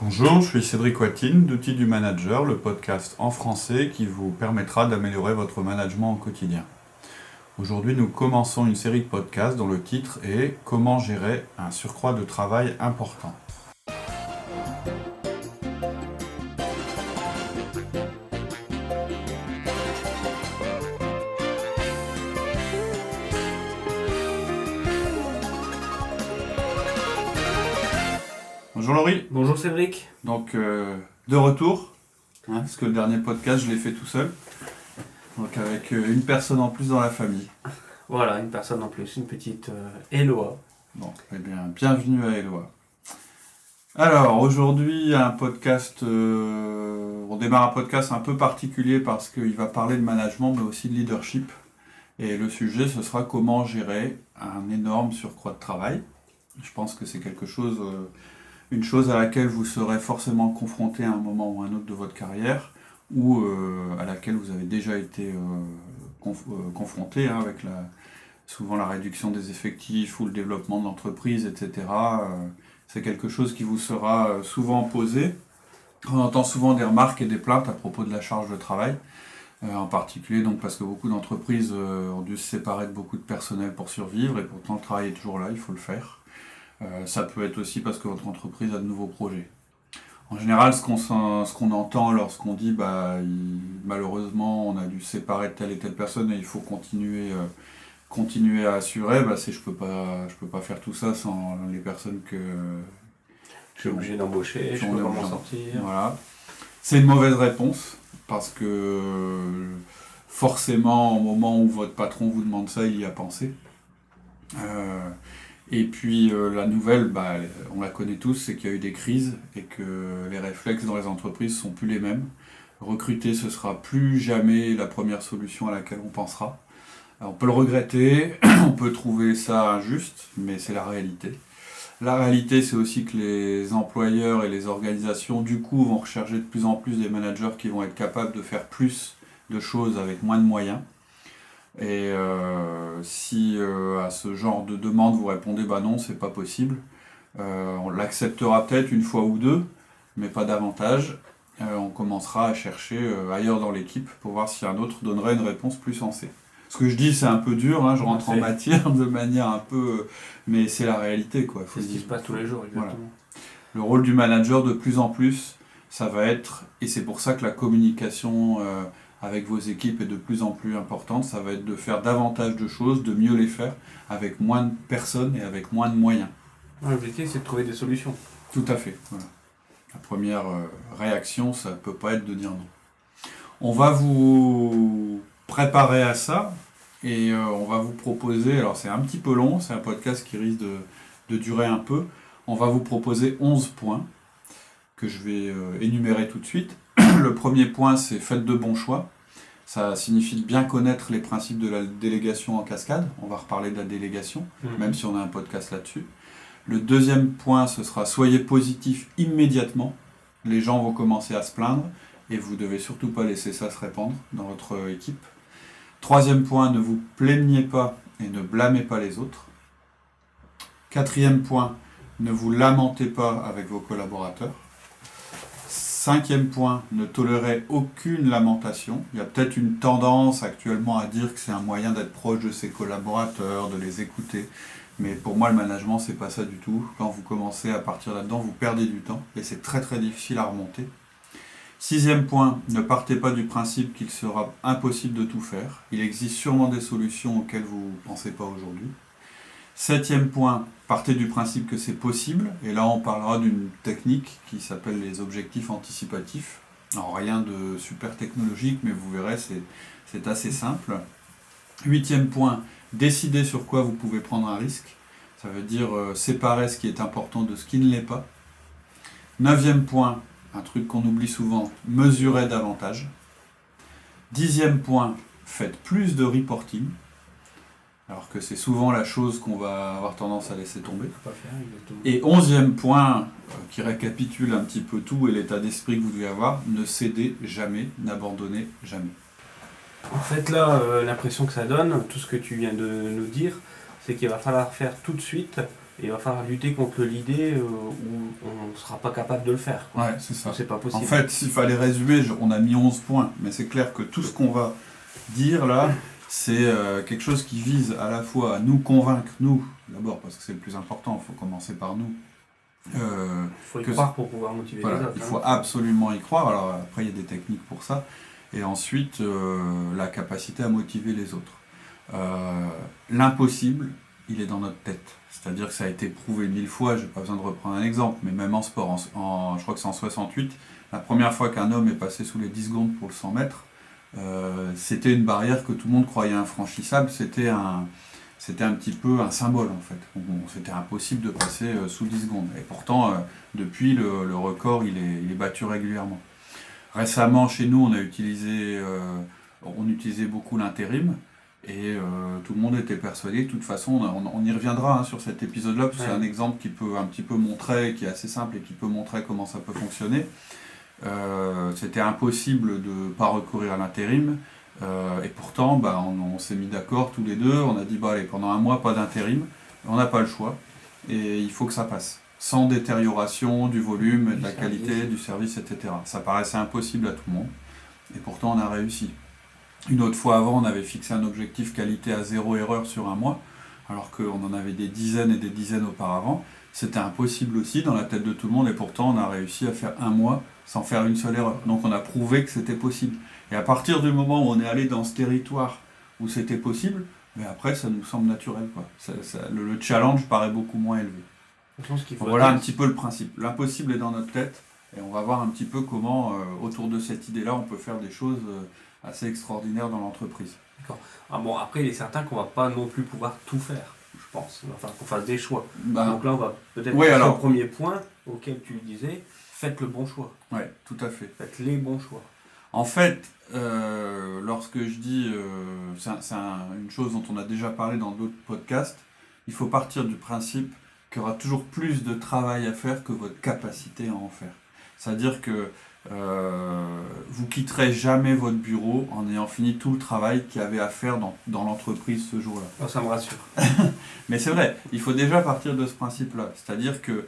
Bonjour, je suis Cédric Watine d'Outils du Manager, le podcast en français qui vous permettra d'améliorer votre management au quotidien. Aujourd'hui, nous commençons une série de podcasts dont le titre est Comment gérer un surcroît de travail important. Bonjour Cédric. Donc, euh, de retour, hein, parce que le dernier podcast, je l'ai fait tout seul. Donc, avec euh, une personne en plus dans la famille. Voilà, une personne en plus, une petite euh, Eloa. Bon, eh bien, bienvenue à Eloi. Alors, aujourd'hui, un podcast. euh, on démarre un podcast un peu particulier parce qu'il va parler de management, mais aussi de leadership. Et le sujet, ce sera comment gérer un énorme surcroît de travail. Je pense que c'est quelque chose, euh, une chose à laquelle vous serez forcément confronté à un moment ou à un autre de votre carrière, ou euh, à laquelle vous avez déjà été euh, euh, confronté hein, avec souvent la réduction des effectifs ou le développement de l'entreprise, etc. C'est quelque chose qui vous sera souvent posé. On entend souvent des remarques et des plaintes à propos de la charge de travail, en particulier donc parce que beaucoup d'entreprises ont dû se séparer de beaucoup de personnel pour survivre et pourtant le travail est toujours là, il faut le faire. Euh, ça peut être aussi parce que votre entreprise a de nouveaux projets. En général, ce qu'on ce qu'on entend lorsqu'on dit bah, il- malheureusement on a dû séparer telle et telle personne et il faut continuer, euh, continuer à assurer, bah, c'est je peux pas je peux pas faire tout ça sans les personnes que Je suis obligé d'embaucher, je peux pas m'en sortir. voilà. C'est une mauvaise réponse parce que forcément, au moment où votre patron vous demande ça, il y a pensé. Euh, et puis euh, la nouvelle, bah, on la connaît tous, c'est qu'il y a eu des crises et que les réflexes dans les entreprises sont plus les mêmes. Recruter, ce sera plus jamais la première solution à laquelle on pensera. On peut le regretter, on peut trouver ça injuste, mais c'est la réalité. La réalité, c'est aussi que les employeurs et les organisations, du coup, vont rechercher de plus en plus des managers qui vont être capables de faire plus de choses avec moins de moyens. Et euh, si euh, à ce genre de demande vous répondez bah non, c'est pas possible, euh, on l'acceptera peut-être une fois ou deux, mais pas davantage. On commencera à chercher ailleurs dans l'équipe pour voir si un autre donnerait une réponse plus sensée. Ce que je dis, c'est un peu dur, hein, je rentre en matière de manière un peu. Mais c'est la réalité, quoi. C'est ce qui se passe tous les jours, exactement. Le rôle du manager, de plus en plus, ça va être, et c'est pour ça que la communication avec vos équipes est de plus en plus importante, ça va être de faire davantage de choses, de mieux les faire, avec moins de personnes et avec moins de moyens. L'objectif, c'est de trouver des solutions. Tout à fait. Voilà. La première euh, réaction, ça ne peut pas être de dire non. On va vous préparer à ça et euh, on va vous proposer, alors c'est un petit peu long, c'est un podcast qui risque de, de durer un peu, on va vous proposer 11 points que je vais euh, énumérer tout de suite. Le premier point, c'est faites de bons choix. Ça signifie de bien connaître les principes de la délégation en cascade. On va reparler de la délégation même si on a un podcast là-dessus. Le deuxième point, ce sera soyez positif immédiatement. Les gens vont commencer à se plaindre et vous devez surtout pas laisser ça se répandre dans votre équipe. Troisième point, ne vous plaignez pas et ne blâmez pas les autres. Quatrième point, ne vous lamentez pas avec vos collaborateurs. Cinquième point, ne tolérez aucune lamentation. Il y a peut-être une tendance actuellement à dire que c'est un moyen d'être proche de ses collaborateurs, de les écouter. Mais pour moi, le management, c'est pas ça du tout. Quand vous commencez à partir là-dedans, vous perdez du temps et c'est très très difficile à remonter. Sixième point, ne partez pas du principe qu'il sera impossible de tout faire. Il existe sûrement des solutions auxquelles vous ne pensez pas aujourd'hui. Septième point, partez du principe que c'est possible. Et là, on parlera d'une technique qui s'appelle les objectifs anticipatifs. Alors, rien de super technologique, mais vous verrez, c'est- assez simple. Huitième point, décidez sur quoi vous pouvez prendre un risque. Ça veut dire euh, séparer ce qui est important de ce qui ne l'est pas. Neuvième point, un truc qu'on oublie souvent, mesurez davantage. Dixième point, faites plus de reporting. Alors que c'est souvent la chose qu'on va avoir tendance à laisser tomber. Et onzième point, euh, qui récapitule un petit peu tout et l'état d'esprit que vous devez avoir, ne cédez jamais, n'abandonnez jamais. En fait, là, euh, l'impression que ça donne, tout ce que tu viens de nous dire, c'est qu'il va falloir faire tout de suite Et il va falloir lutter contre l'idée euh, où on ne sera pas capable de le faire. quoi. Ouais, c'est ça. C'est pas possible. En fait, s'il fallait résumer, on a mis 11 points, mais c'est clair que tout ce qu'on va dire là, c'est euh, quelque chose qui vise à la fois à nous convaincre, nous, d'abord, parce que c'est le plus important, il faut commencer par nous. Euh, il faut y que- croire pour pouvoir motiver voilà, les autres. il hein. faut absolument y croire. Alors après, il y a des techniques pour ça. Et ensuite, euh, la capacité à motiver les autres. L'impossible, il est dans notre tête. C'est-à-dire que ça a été prouvé mille fois, je n'ai pas besoin de reprendre un exemple, mais même en sport, en, en- je crois que c'est en 68, la première fois qu'un homme est passé sous les 10 secondes pour le 100 mètres, c'était une barrière que tout le monde croyait infranchissable, c'était un, c'était un petit peu un symbole en fait. Bon, c'était impossible de passer euh, sous 10 secondes. Et pourtant, euh, depuis, le, le record, il est, il est battu régulièrement. Récemment, chez nous, on a utilisé, euh, on utilisait beaucoup l'intérim. Et euh, tout le monde était persuadé, de toute façon, on, y reviendra hein, sur cet épisode-là, parce que c'est un exemple qui peut un petit peu montrer, qui est assez simple et qui peut montrer comment ça peut fonctionner. Euh, C'était impossible de ne pas recourir à l'intérim. Euh, et pourtant, bah, on, on s'est mis d'accord tous les deux, on a dit, bah, allez, pendant un mois, pas d'intérim, on n'a pas le choix, et il faut que ça passe, sans détérioration du volume, de Du la service. qualité, du service, etc. Ça paraissait impossible à tout le monde, et pourtant on a réussi. Une autre fois avant, on avait fixé un objectif qualité à zéro erreur sur un mois, alors qu'on en avait des dizaines et des dizaines auparavant. C'était impossible aussi dans la tête de tout le monde, et pourtant on a réussi à faire un mois sans faire une seule erreur. Donc on a prouvé que c'était possible. Et à partir du moment où on est allé dans ce territoire où c'était possible, mais après ça nous semble naturel. Quoi. Ça- ça- le, le challenge paraît beaucoup moins élevé. Faut Voilà un petit peu le principe. L'impossible est dans notre tête, et on va voir un petit peu comment, euh, autour de cette idée-là, on peut faire des choses euh, assez extraordinaires dans l'entreprise. Ah bon, après, il est certain qu'on va pas non plus pouvoir tout faire, je pense. Falloir qu'on fasse des choix. Ben, Donc là, on va peut-être Oui, passer alors. au premier point auquel tu disais, faites le bon choix. ouais, tout à fait. Faites les bons choix. En fait, euh, lorsque je dis, euh, c'est un- c'est un- une chose dont on a déjà parlé dans d'autres podcasts, il faut partir du principe qu'il y aura toujours plus de travail à faire que votre capacité à en faire. C'est-à-dire que euh, vous quitterez jamais votre bureau en ayant fini tout le travail qu'il y avait à faire dans, dans l'entreprise ce jour-là. Oh, ça me rassure. Mais c'est vrai, il faut déjà partir de ce principe-là. C'est-à-dire que, euh,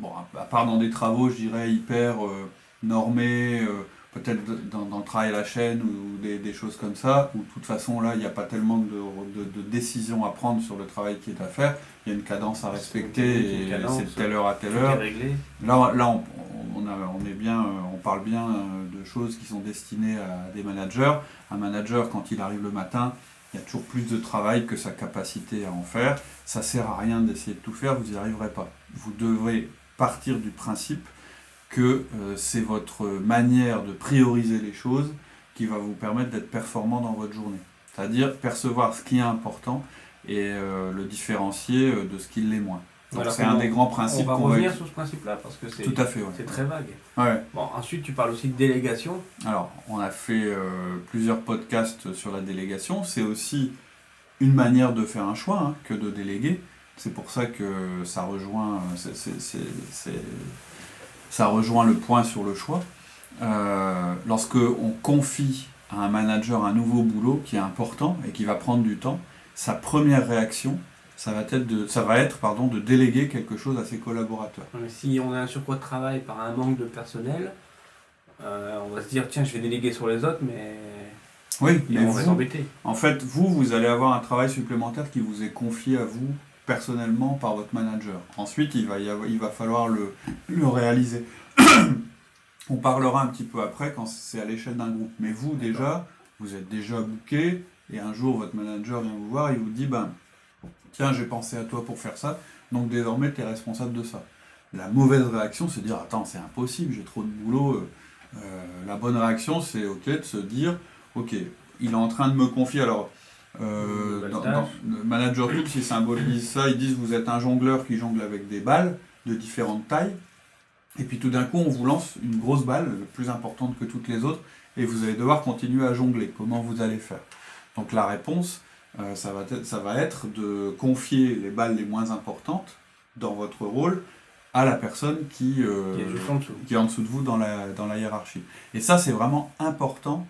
bon, à part dans des travaux, je dirais, hyper euh, normés, euh, peut-être dans, dans le travail à la chaîne ou des, des choses comme ça, où de toute façon, là, il n'y a pas tellement de, de- de décisions à prendre sur le travail qui est à faire. Il y a une cadence à respecter et c'est de telle heure à telle heure. Là, là on, on, a- on est bien, euh, on parle bien euh, de choses qui sont destinées à des managers. Un manager, quand il arrive le matin, il y a toujours plus de travail que sa capacité à en faire. Ça sert à rien d'essayer de tout faire, vous n'y arriverez pas. Vous devez partir du principe que euh, c'est votre manière de prioriser les choses qui va vous permettre d'être performant dans votre journée. C'est-à-dire percevoir ce qui est important et euh, le différencier euh, de ce qui l'est moins. Donc Alors, c'est on- un des grands On principes va qu'on va revenir sur ce principe-là parce que c'est ouais. très vague. Ouais. Bon, ensuite, tu parles aussi de délégation. Alors, on a fait euh, plusieurs podcasts sur la délégation. C'est aussi une manière de faire un choix hein, que de déléguer. C'est pour ça que ça rejoint, c'est- c'est- c'est- ça rejoint le point sur le choix. Euh, lorsque on confie à un manager un nouveau boulot qui est important et qui va prendre du temps, sa première réaction, ça va être de, ça va être pardon, de déléguer quelque chose à ses collaborateurs. Si on a un surcroît de travail par un manque de personnel, euh, on va se dire tiens, je vais déléguer sur les autres, mais, Oui, mais on va vous, s'embêter. En fait, vous, vous allez avoir un travail supplémentaire qui vous est confié à vous personnellement par votre manager. Ensuite, il va, y avoir- il va falloir le, le réaliser. On parlera un petit peu après quand c'est à l'échelle d'un groupe. Mais vous, déjà, vous êtes déjà booké et un jour, votre manager vient vous voir et vous dit, ben, tiens, j'ai pensé à toi pour faire ça, donc désormais, tu es responsable de ça. La mauvaise réaction, c'est de dire, attends, c'est impossible, j'ai trop de boulot. euh, euh, la bonne réaction, c'est ok de se dire, ok, il est en train de me confier. Alors, euh, dans, dans le manager tools, ils symbolisent ça. Ils disent vous êtes un jongleur qui jongle avec des balles de différentes tailles. Et puis tout d'un coup, on vous lance une grosse balle, plus importante que toutes les autres, et vous allez devoir continuer à jongler. Comment vous allez faire? Donc la réponse, euh, ça, va être, ça va être de confier les balles les moins importantes dans votre rôle à la personne qui, euh, Qui est juste en dessous. qui est en dessous de vous dans la, dans la hiérarchie. Et ça, c'est vraiment important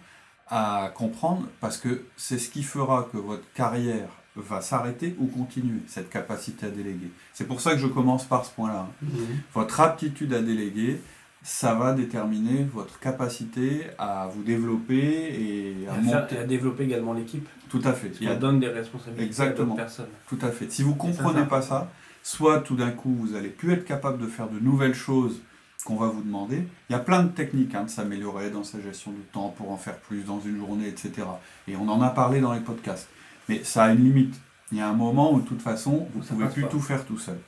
à comprendre parce que c'est ce qui fera que votre carrière va s'arrêter ou continuer, cette capacité à déléguer. C'est pour ça que je commence par ce point-là. Mhm. Votre aptitude à déléguer, ça va déterminer votre capacité à vous développer et Et à à, faire- monter. et à développer également l'équipe. Tout à fait. Il a- donne des responsabilités Exactement. à d'autres personnes. Tout à fait. Si vous comprenez ça. pas ça, soit tout d'un coup vous allez plus être capable de faire de nouvelles choses qu'on va vous demander. Il y a plein de techniques hein, de s'améliorer dans sa gestion du temps pour en faire plus dans une journée, etc. Et on en a parlé dans les podcasts. Mais ça a une limite. Il y a un moment où de toute façon vous ne pouvez plus pas. tout faire tout seul.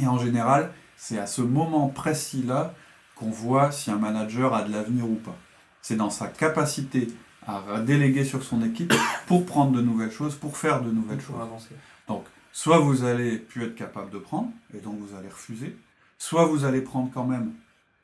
Et en général, c'est à ce moment précis-là qu'on voit si un manager a de l'avenir ou pas. C'est dans sa capacité à déléguer sur son équipe pour prendre de nouvelles choses, pour faire de nouvelles Pour choses. avancer. Donc, soit vous allez plus être capable de prendre, et donc vous allez refuser, soit vous allez prendre quand même,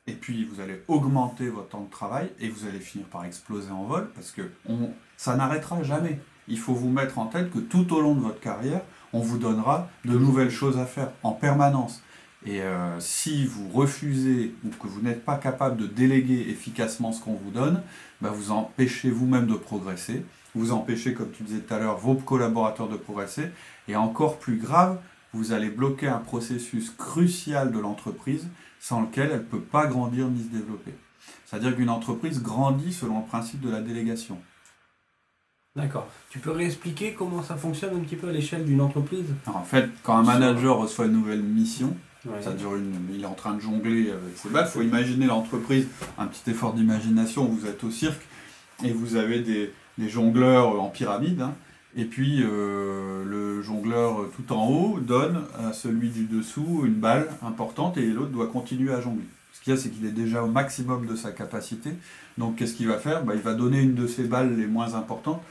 et puis vous allez augmenter votre temps de travail, et vous allez finir par exploser en vol, parce que on, ça n'arrêtera jamais. Il faut vous mettre en tête que tout au long de votre carrière, on vous donnera de nouvelles choses à faire en permanence. Et euh, si vous refusez ou que vous n'êtes pas capable de déléguer efficacement ce qu'on vous donne, bah, vous empêchez vous-même de progresser, vous empêchez, comme tu disais tout à l'heure, vos collaborateurs de progresser, et encore plus grave, vous allez bloquer un processus crucial de l'entreprise sans lequel elle ne peut pas grandir ni se développer. C'est-à-dire qu'une entreprise grandit selon le principe de la délégation. D'accord. Tu peux réexpliquer comment ça fonctionne un petit peu à l'échelle d'une entreprise? Alors, en fait, quand un manager reçoit une nouvelle mission, Ça dure une, il est en train de jongler avec ses balles. Il faut imaginer l'entreprise, un petit effort d'imagination, vous êtes au cirque et vous avez des, des jongleurs en pyramide. hein. et puis euh, le jongleur tout en haut donne à celui du dessous une balle importante et l'autre doit continuer à jongler. Ce qu'il y a, c'est qu'il est déjà au maximum de sa capacité. Donc qu'est-ce qu'il va faire? Bah, Il va donner une de ses balles les moins importantes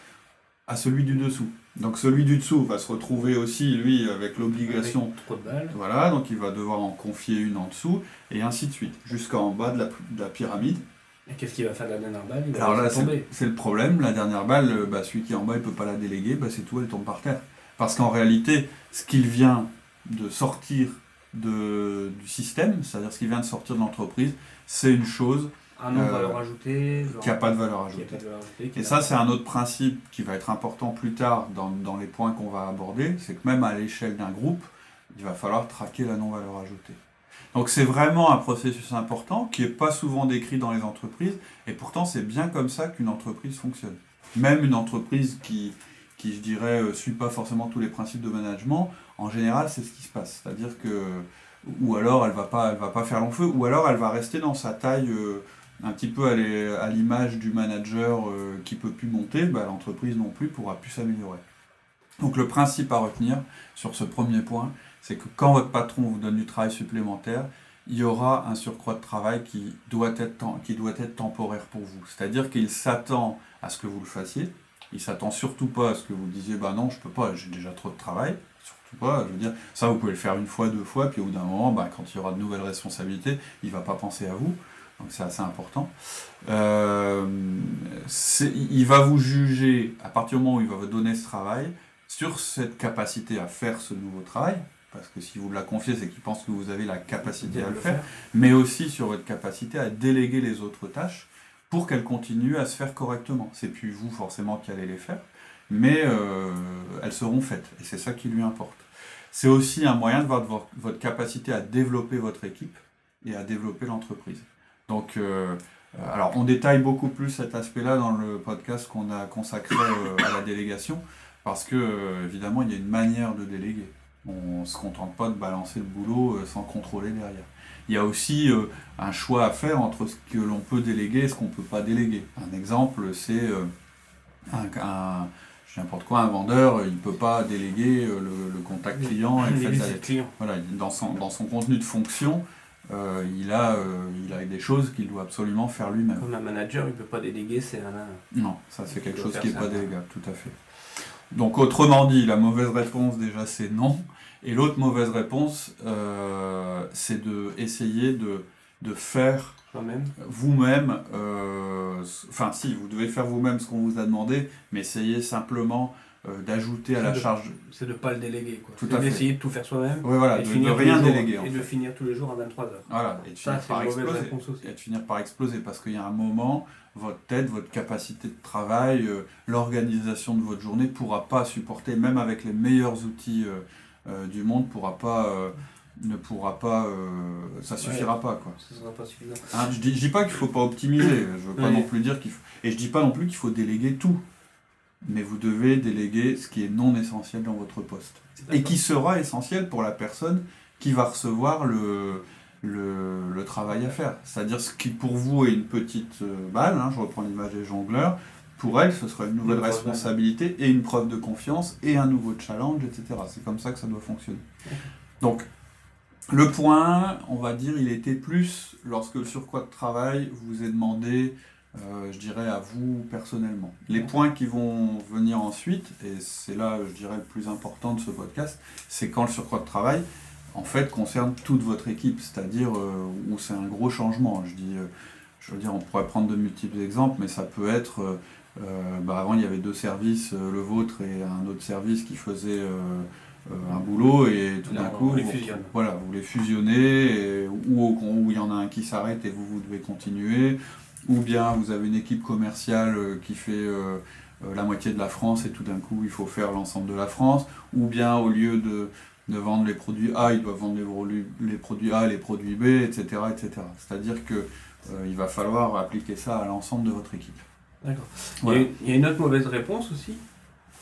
à celui du dessous. Donc celui du dessous va se retrouver aussi, lui, avec l'obligation voilà, donc il va devoir en confier une en dessous, et ainsi de suite, jusqu'en bas de la, de la pyramide. Et qu'est-ce qu'il va faire de la dernière balle? Il va Alors là, c'est le problème, la dernière balle, bah, celui qui est en bas, il peut pas la déléguer, bah, c'est tout, elle tombe par terre. Parce qu'en réalité, ce qu'il vient de sortir de, du système, c'est-à-dire ce qui vient de sortir de l'entreprise, c'est une chose Un nom Euh, valeur ajoutée. genre- qui n'a pas de valeur qui a ajoutée. pas de valeur ajoutée, qui Et ça, c'est un autre principe qui va être important plus tard dans, dans les points qu'on va aborder, c'est que même à l'échelle d'un groupe, il va falloir traquer la non-valeur ajoutée. Donc c'est vraiment un processus important qui n'est pas souvent décrit dans les entreprises, et pourtant c'est bien comme ça qu'une entreprise fonctionne. Même une entreprise qui, qui je dirais, ne suit pas forcément tous les principes de management, en général c'est ce qui se passe. C'est-à-dire que, ou alors elle va pas, elle va pas faire long feu, ou alors elle va rester dans sa taille euh, un petit peu à l'image du manager euh, qui peut plus monter, bah, l'entreprise non plus pourra plus s'améliorer. Donc le principe à retenir sur ce premier point, c'est que quand votre patron vous donne du travail supplémentaire, il y aura un surcroît de travail qui doit être, qui doit être temporaire pour vous. C'est-à-dire qu'il s'attend à ce que vous le fassiez. Il s'attend surtout pas à ce que vous disiez bah non, je peux pas, j'ai déjà trop de travail. Surtout pas, je veux dire, ça vous pouvez le faire une fois, deux fois, puis au bout d'un moment, bah, quand il y aura de nouvelles responsabilités, il va pas penser à vous. Donc c'est assez important. Euh, il va vous juger à partir du moment où il va vous donner ce travail sur cette capacité à faire ce nouveau travail, parce que si vous la confiez, c'est qu'il pense que vous avez la capacité à le faire, mais aussi sur votre capacité à déléguer les autres tâches pour qu'elles continuent à se faire correctement. C'est plus vous forcément qui allez les faire, mais euh, elles seront faites, et c'est ça qui lui importe. C'est aussi un moyen de voir vo- votre capacité à développer votre équipe et à développer l'entreprise. Donc, euh, alors on détaille beaucoup plus cet aspect-là dans le podcast qu'on a consacré euh, à la délégation, parce que euh, évidemment il y a une manière de déléguer. On ne se contente pas de balancer le boulot sans contrôler derrière. Il y a aussi un choix à faire entre ce que l'on peut déléguer et ce qu'on ne peut pas déléguer. Un exemple, c'est un, n'importe quoi, un vendeur, il ne peut pas déléguer le, le contact client et le fait clients. voilà, dans son, dans son contenu de fonction, euh, il, a, euh, il a des choses qu'il doit absolument faire lui-même. Comme un manager, il ne peut pas déléguer, c'est un. Non, ça c'est quelque chose qui n'est pas délégable, tout à fait. Donc autrement dit, la mauvaise réponse déjà c'est non. Et l'autre mauvaise réponse, euh, c'est de essayer de, de faire vous-même, enfin si, vous devez faire vous-même ce qu'on vous a demandé, mais essayez simplement euh, d'ajouter à la de- charge. C'est de ne pas le déléguer. quoi. Tout à fait. d'essayer de tout faire soi-même. Oui, voilà, et de, de de rien jours- déléguer Et de finir tous les jours à 23h. Voilà, et de Ça, finir par exploser. Et de finir par exploser parce qu'il y a un moment, votre tête, votre capacité de travail, euh, l'organisation de votre journée pourra pas supporter, même avec les meilleurs outils euh, du monde, pourra pas, ne pourra pas, euh, ça suffira pas quoi. Ne sera pas suffisant. Hein, je dis, je dis pas qu'il faut pas optimiser, je veux pas non plus dire qu'il faut, et je dis pas non plus qu'il faut déléguer tout, mais vous devez déléguer ce qui est non essentiel dans votre poste et qui sera essentiel pour la personne qui va recevoir le, le, le travail à faire. C'est-à-dire ce qui pour vous est une petite euh, balle, hein, je reprends l'image des jongleurs, pour elle ce sera une nouvelle Une responsabilité et une preuve de confiance et un nouveau challenge, etc. C'est comme ça que ça doit fonctionner. Donc le point, on va dire, il était plus lorsque le surcroît de travail vous est demandé, je dirais, à vous personnellement. Les points qui vont venir ensuite, et c'est là, je dirais, le plus important de ce podcast, c'est quand le surcroît de travail, en fait, concerne toute votre équipe, c'est-à-dire euh, où c'est un gros changement. Je dis, euh, je veux dire, on pourrait prendre de multiples exemples, mais ça peut être, euh, euh, bah, avant il y avait deux services, euh, le vôtre et un autre service qui faisait euh, euh, un boulot, et tout d'un coup, les vous- fusionne. voilà, vous les fusionnez, et- ou au- où il y en a un qui s'arrête et vous, vous devez continuer, ou bien vous avez une équipe commerciale euh, qui fait euh, euh, la moitié de la France et tout d'un coup il faut faire l'ensemble de la France, ou bien au lieu de, de vendre les produits A, ils doivent vendre les, produits A, les produits B, etc. etc. C'est-à-dire que euh, il va falloir appliquer ça à l'ensemble de votre équipe. D'accord. Voilà. Il, y a, une autre mauvaise réponse aussi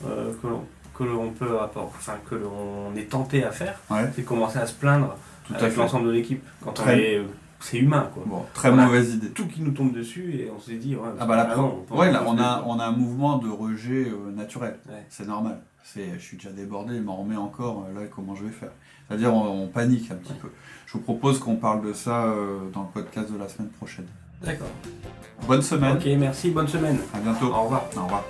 euh, que l'on que l'on peut apporter, enfin que l'on est tenté à faire, Ouais, c'est de commencer à se plaindre tout avec l'ensemble de l'équipe. Quand on est, c'est humain quoi. Bon, très Voilà. mauvaise idée. Tout qui nous tombe dessus et on s'est dit ouais. Ah bah la non, on ouais, là, on a, on a un mouvement de rejet euh, naturel. Ouais. C'est normal. C'est, je suis déjà débordé, il m'en remet encore, euh, là comment je vais faire? C'est-à-dire on, on panique un petit peu. Je vous propose qu'on parle de ça euh, dans le podcast de la semaine prochaine. D'accord. Bonne semaine, Ok, merci, bonne semaine. à bientôt. Au revoir. Au revoir.